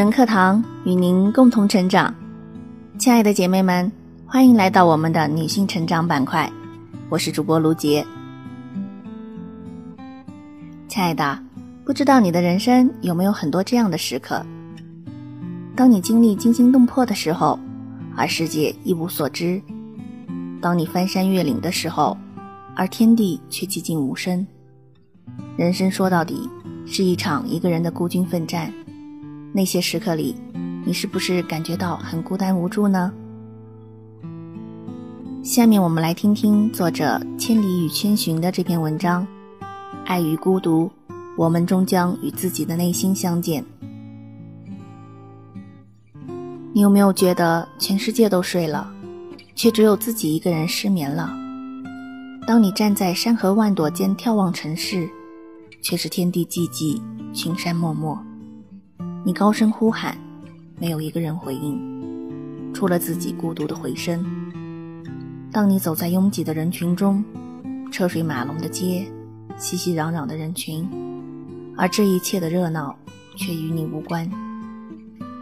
人课堂与您共同成长，亲爱的姐妹们，欢迎来到我们的女性成长板块。我是主播卢杰。亲爱的，不知道你的人生有没有很多这样的时刻？当你经历惊心动魄的时候，而世界一无所知；当你翻山越岭的时候，而天地却寂静无声。人生说到底是一场一个人的孤军奋战。那些时刻里，你是不是感觉到很孤单无助呢？下面我们来听听作者千里与千寻的这篇文章：爱与孤独，我们终将与自己的内心相见。你有没有觉得全世界都睡了，却只有自己一个人失眠了？当你站在山河万朵间眺望尘世，却是天地寂寂，群山漠漠。你高声呼喊，没有一个人回应，除了自己孤独的回声。当你走在拥挤的人群中，车水马龙的街，熙熙攘攘的人群，而这一切的热闹却与你无关。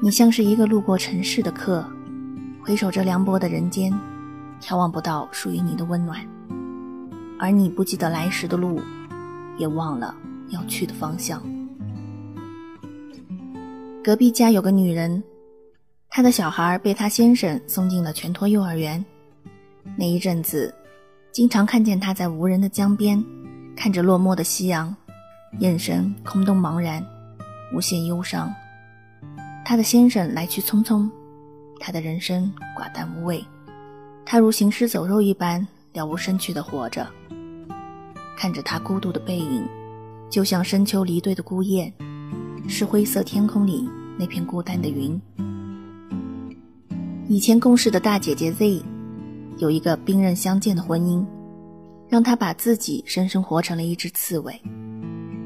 你像是一个路过尘世的客，回首这凉薄的人间，眺望不到属于你的温暖，而你不记得来时的路，也忘了要去的方向。隔壁家有个女人，她的小孩被她先生送进了全托幼儿园。那一阵子，经常看见她在无人的江边，看着落寞的夕阳，眼神空洞茫然，无限忧伤。她的先生来去匆匆，她的人生寡淡无味，她如行尸走肉一般了无生趣的活着。看着她孤独的背影，就像深秋离队的孤雁，是灰色天空里。那片孤单的云。以前共事的大姐姐 Z，有一个兵刃相见的婚姻，让她把自己生生活成了一只刺猬，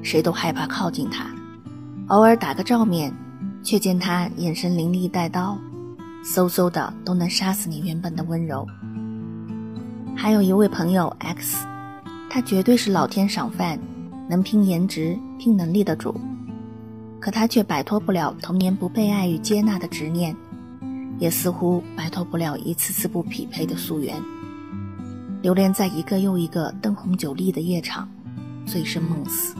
谁都害怕靠近她。偶尔打个照面，却见她眼神凌厉带刀，嗖嗖的都能杀死你原本的温柔。还有一位朋友 X，他绝对是老天赏饭，能拼颜值、拼能力的主。可他却摆脱不了童年不被爱与接纳的执念，也似乎摆脱不了一次次不匹配的夙愿。流连在一个又一个灯红酒绿的夜场，醉生梦死。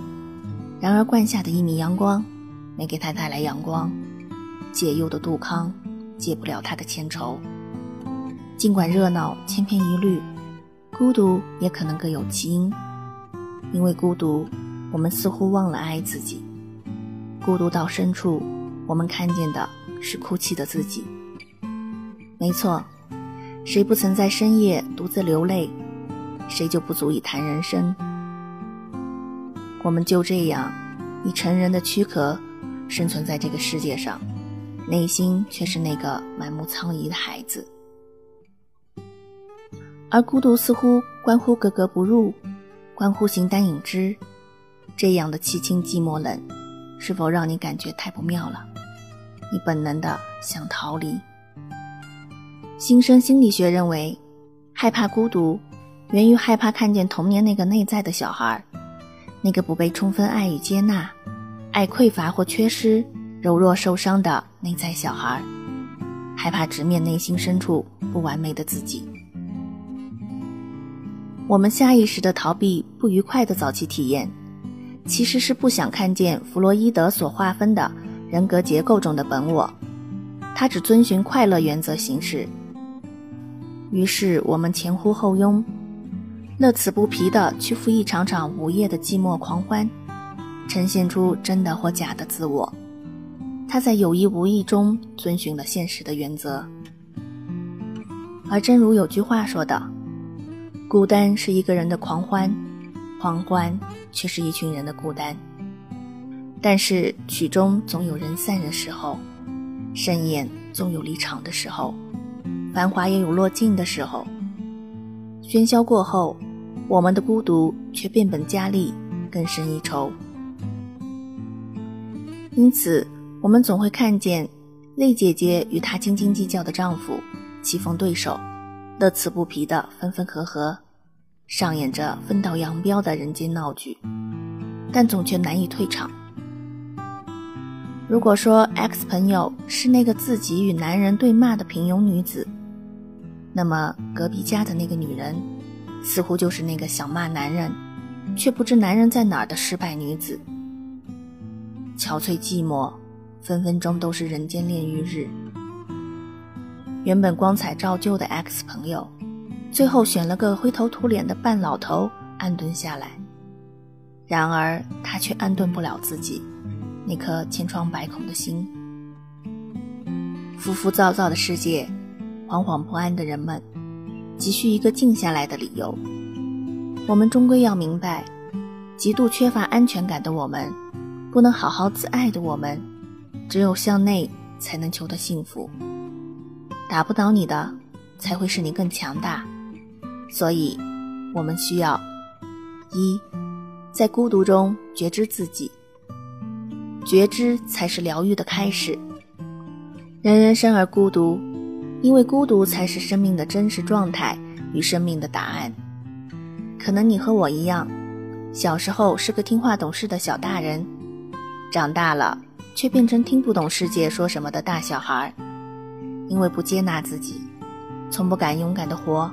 然而灌下的一米阳光，没给他带来阳光。解忧的杜康，解不了他的千愁。尽管热闹千篇一律，孤独也可能各有其因。因为孤独，我们似乎忘了爱自己。孤独到深处，我们看见的是哭泣的自己。没错，谁不曾在深夜独自流泪？谁就不足以谈人生？我们就这样以成人的躯壳生存在这个世界上，内心却是那个满目苍夷的孩子。而孤独似乎关乎格格不入，关乎形单影只，这样的凄清寂寞冷。是否让你感觉太不妙了？你本能的想逃离。新生心理学认为，害怕孤独，源于害怕看见童年那个内在的小孩，那个不被充分爱与接纳、爱匮乏或缺失、柔弱受伤的内在小孩，害怕直面内心深处不完美的自己。我们下意识的逃避不愉快的早期体验。其实是不想看见弗洛伊德所划分的人格结构中的本我，他只遵循快乐原则行事。于是我们前呼后拥，乐此不疲地去赴一场场午夜的寂寞狂欢，呈现出真的或假的自我。他在有意无意中遵循了现实的原则。而正如有句话说的：“孤单是一个人的狂欢。”狂欢却是一群人的孤单，但是曲终总有人散的时候，盛宴总有离场的时候，繁华也有落尽的时候。喧嚣过后，我们的孤独却变本加厉，更深一筹。因此，我们总会看见丽姐姐与她斤斤计较的丈夫棋逢对手，乐此不疲的分分合合。上演着分道扬镳的人间闹剧，但总却难以退场。如果说 X 朋友是那个自己与男人对骂的平庸女子，那么隔壁家的那个女人，似乎就是那个想骂男人，却不知男人在哪儿的失败女子。憔悴寂寞，分分钟都是人间炼狱日。原本光彩照旧的 X 朋友，最后选了个灰头土脸的半老头安顿下来。然而他却安顿不了自己那颗千疮百孔的心。浮浮躁躁的世界，惶惶不安的人们，急需一个静下来的理由。我们终归要明白，极度缺乏安全感的我们。不能好好自爱的我们，只有向内才能求得幸福。打不倒你的，才会使你更强大。所以，我们需要一，在孤独中觉知自己。觉知才是疗愈的开始。人人生而孤独，因为孤独才是生命的真实状态与生命的答案。可能你和我一样，小时候是个听话懂事的小大人。长大了，却变成听不懂世界说什么的大小孩，因为不接纳自己，从不敢勇敢的活，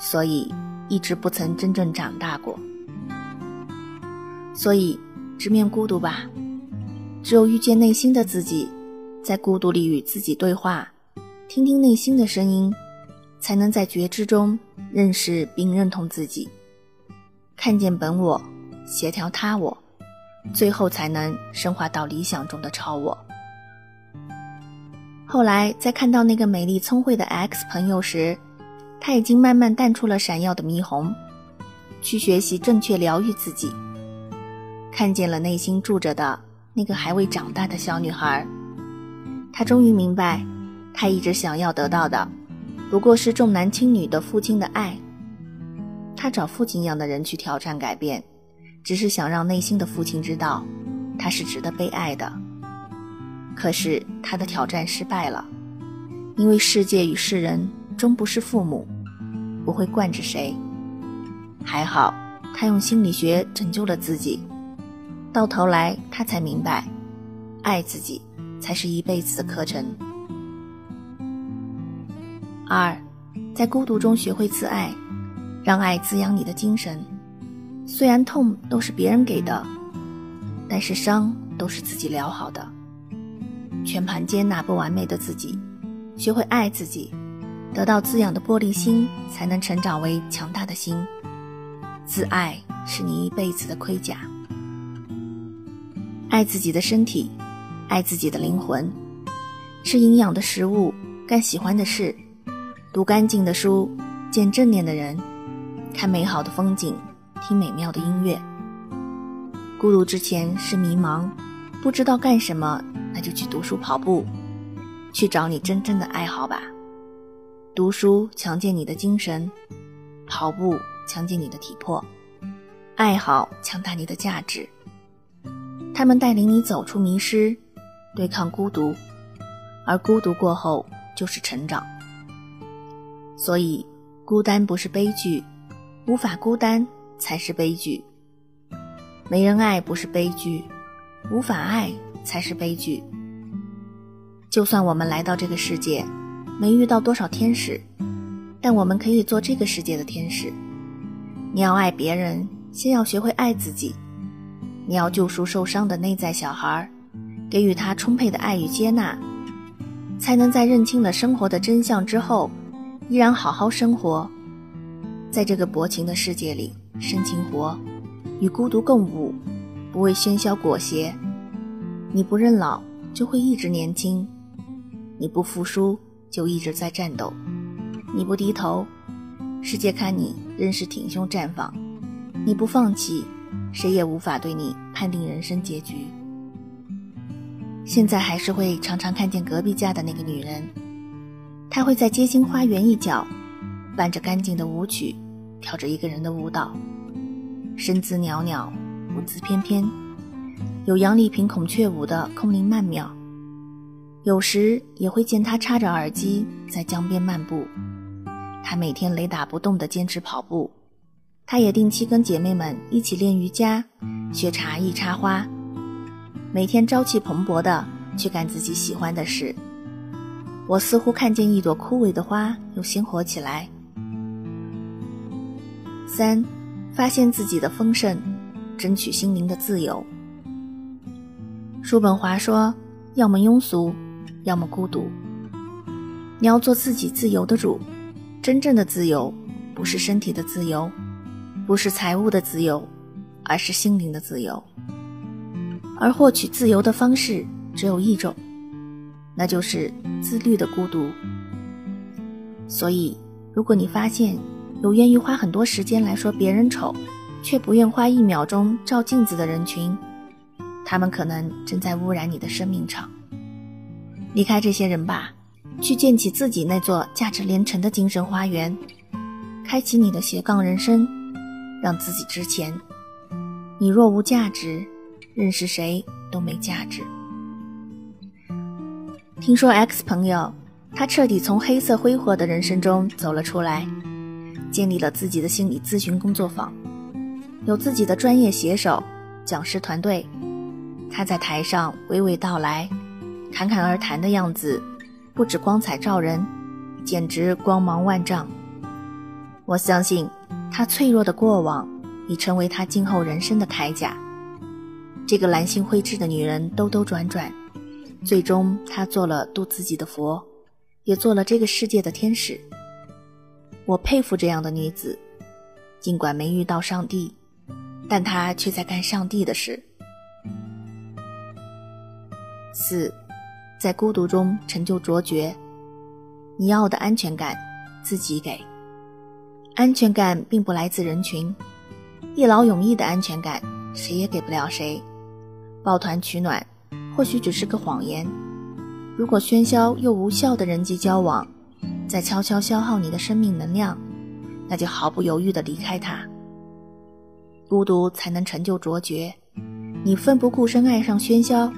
所以一直不曾真正长大过。所以，直面孤独吧。只有遇见内心的自己，在孤独里与自己对话，听听内心的声音，才能在觉知中认识并认同自己，看见本我，协调他我。最后才能升华到理想中的超我。后来在看到那个美丽聪慧的 X 朋友时，他已经慢慢淡出了闪耀的霓虹，去学习正确疗愈自己。看见了内心住着的那个还未长大的小女孩，他终于明白，他一直想要得到的，不过是重男轻女的父亲的爱。他找父亲一样的人去挑战改变。只是想让内心的父亲知道，他是值得被爱的。可是他的挑战失败了，因为世界与世人终不是父母，不会惯着谁。还好，他用心理学拯救了自己。到头来，他才明白，爱自己才是一辈子的课程。二，在孤独中学会自爱，让爱滋养你的精神。虽然痛都是别人给的，但是伤都是自己疗好的。全盘接纳不完美的自己，学会爱自己，得到滋养的玻璃心，才能成长为强大的心。自爱是你一辈子的盔甲。爱自己的身体，爱自己的灵魂，吃营养的食物，干喜欢的事，读干净的书，见正念的人，看美好的风景。听美妙的音乐。孤独之前是迷茫，不知道干什么，那就去读书、跑步，去找你真正的爱好吧。读书强健你的精神，跑步强健你的体魄，爱好强大你的价值。他们带领你走出迷失，对抗孤独，而孤独过后就是成长。所以，孤单不是悲剧，无法孤单。才是悲剧。没人爱不是悲剧，无法爱才是悲剧。就算我们来到这个世界，没遇到多少天使，但我们可以做这个世界的天使。你要爱别人，先要学会爱自己。你要救赎受伤的内在小孩，给予他充沛的爱与接纳，才能在认清了生活的真相之后，依然好好生活在这个薄情的世界里。深情活，与孤独共舞，不为喧嚣裹挟。你不认老，就会一直年轻；你不服输，就一直在战斗；你不低头，世界看你仍是挺胸绽放；你不放弃，谁也无法对你判定人生结局。现在还是会常常看见隔壁家的那个女人，她会在街心花园一角，伴着干净的舞曲。跳着一个人的舞蹈，身姿袅袅，舞姿翩翩，有杨丽萍孔雀舞的空灵曼妙。有时也会见他插着耳机在江边漫步。他每天雷打不动地坚持跑步，他也定期跟姐妹们一起练瑜伽，学茶艺插花。每天朝气蓬勃的去干自己喜欢的事。我似乎看见一朵枯萎的花又鲜活起来。三，发现自己的丰盛，争取心灵的自由。叔本华说：“要么庸俗，要么孤独。你要做自己自由的主。真正的自由，不是身体的自由，不是财务的自由，而是心灵的自由。而获取自由的方式只有一种。”那就是自律的孤独。所以，如果你发现有愿意花很多时间来说别人丑，却不愿花一秒钟照镜子的人群，他们可能正在污染你的生命场。离开这些人吧，去建起自己那座价值连城的精神花园，开启你的斜杠人生，让自己值钱。你若无价值，认识谁都没价值。听说 X 朋友，他彻底从黑色挥霍的人生中走了出来，建立了自己的心理咨询工作坊，有自己的专业写手、讲师团队。他在台上娓娓道来，侃侃而谈的样子，不止光彩照人，简直光芒万丈。我相信，他脆弱的过往已成为他今后人生的铠甲。这个蓝心灰质的女人兜兜转转。最终，她做了度自己的佛，也做了这个世界的天使。我佩服这样的女子，尽管没遇到上帝，但她却在干上帝的事。四，在孤独中成就卓绝。你要的安全感，自己给。安全感并不来自人群，一劳永逸的安全感，谁也给不了谁。抱团取暖。或许只是个谎言。如果喧嚣又无效的人际交往在悄悄消耗你的生命能量，那就毫不犹豫地离开它。孤独才能成就卓绝。你奋不顾身爱上喧嚣，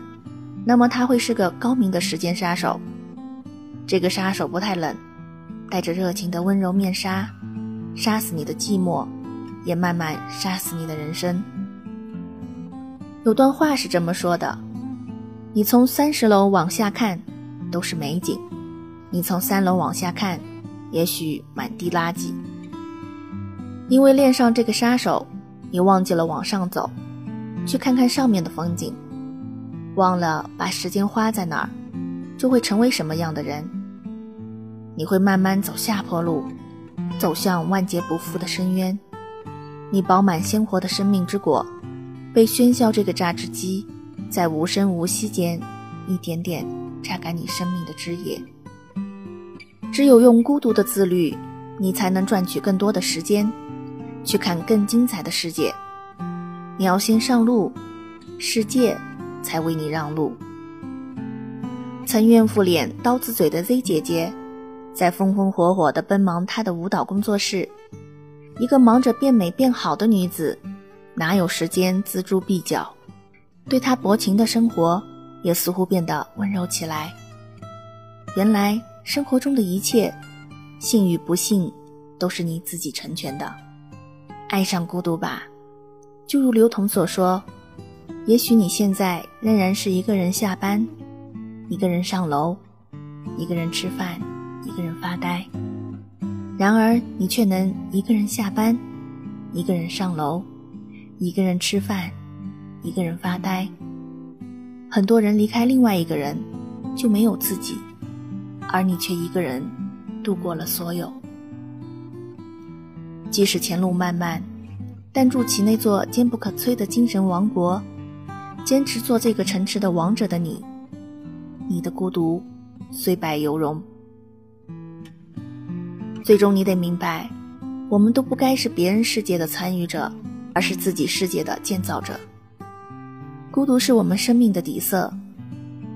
那么他会是个高明的时间杀手。这个杀手不太冷，带着热情的温柔面纱，杀死你的寂寞，也慢慢杀死你的人生。有段话是这么说的。你从三十楼往下看，都是美景；你从三楼往下看，也许满地垃圾。因为恋上这个杀手，你忘记了往上走，去看看上面的风景，忘了把时间花在哪儿，就会成为什么样的人。你会慢慢走下坡路，走向万劫不复的深渊。你饱满鲜活的生命之果，被喧嚣这个榨汁机。在无声无息间，一点点榨干你生命的汁液。只有用孤独的自律，你才能赚取更多的时间，去看更精彩的世界。你要先上路，世界才为你让路。曾怨妇脸、刀子嘴的 Z 姐姐，在风风火火地奔忙她的舞蹈工作室。一个忙着变美变好的女子，哪有时间锱铢必较？对她薄情的生活，也似乎变得温柔起来。原来生活中的一切，幸与不幸，都是你自己成全的。爱上孤独吧，就如刘同所说，也许你现在仍然是一个人下班，一个人上楼，一个人吃饭，一个人发呆。然而你却能一个人下班，一个人上楼，一个人吃饭。一个人发呆，很多人离开另外一个人，就没有自己，而你却一个人度过了所有。即使前路漫漫，但筑起那座坚不可摧的精神王国，坚持做这个城池的王者的你，你的孤独虽败犹荣。最终，你得明白，我们都不该是别人世界的参与者，而是自己世界的建造者。孤独是我们生命的底色，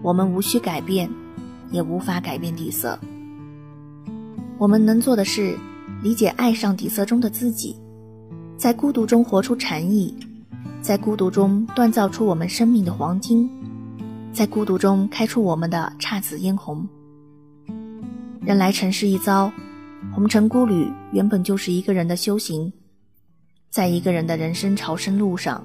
我们无需改变，也无法改变底色。我们能做的是理解、爱上底色中的自己，在孤独中活出禅意，在孤独中锻造出我们生命的黄金，在孤独中开出我们的姹紫嫣红。人来尘世一遭，红尘孤旅原本就是一个人的修行，在一个人的人生朝圣路上。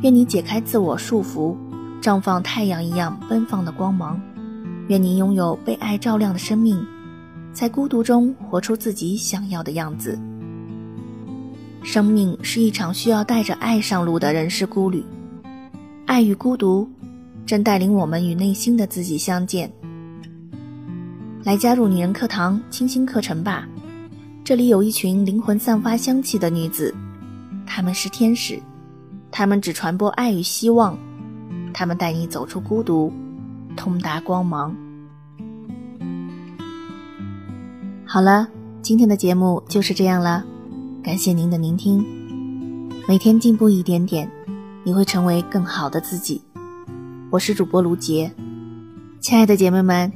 愿你解开自我束缚，绽放太阳一样奔放的光芒。愿你拥有被爱照亮的生命，在孤独中活出自己想要的样子。生命是一场需要带着爱上路的人世孤旅，爱与孤独正带领我们与内心的自己相见。来加入女人课堂清新课程吧，这里有一群灵魂散发香气的女子，她们是天使，她们只传播爱与希望，她们带你走出孤独，通达光芒。好了，今天的节目就是这样了。感谢您的聆听，每天进步一点点，你会成为更好的自己。我是主播卢杰，亲爱的姐妹们，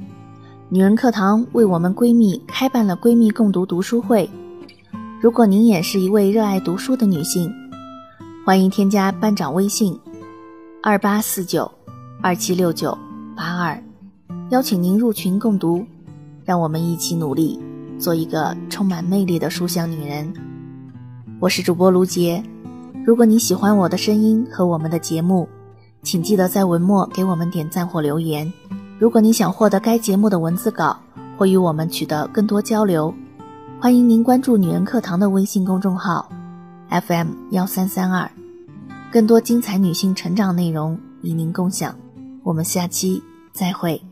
女人课堂为我们闺蜜开办了闺蜜共读读书会。如果您也是一位热爱读书的女性，欢迎添加班长微信：二八四九二七六九八二，邀请您入群共读，让我们一起努力，做一个充满魅力的书香女人。我是主播卢杰，如果你喜欢我的声音和我们的节目，请记得在文末给我们点赞或留言。如果你想获得该节目的文字稿或与我们取得更多交流，欢迎您关注“女人课堂”的微信公众号 FM 幺三三二，更多精彩女性成长内容与您共享。我们下期再会。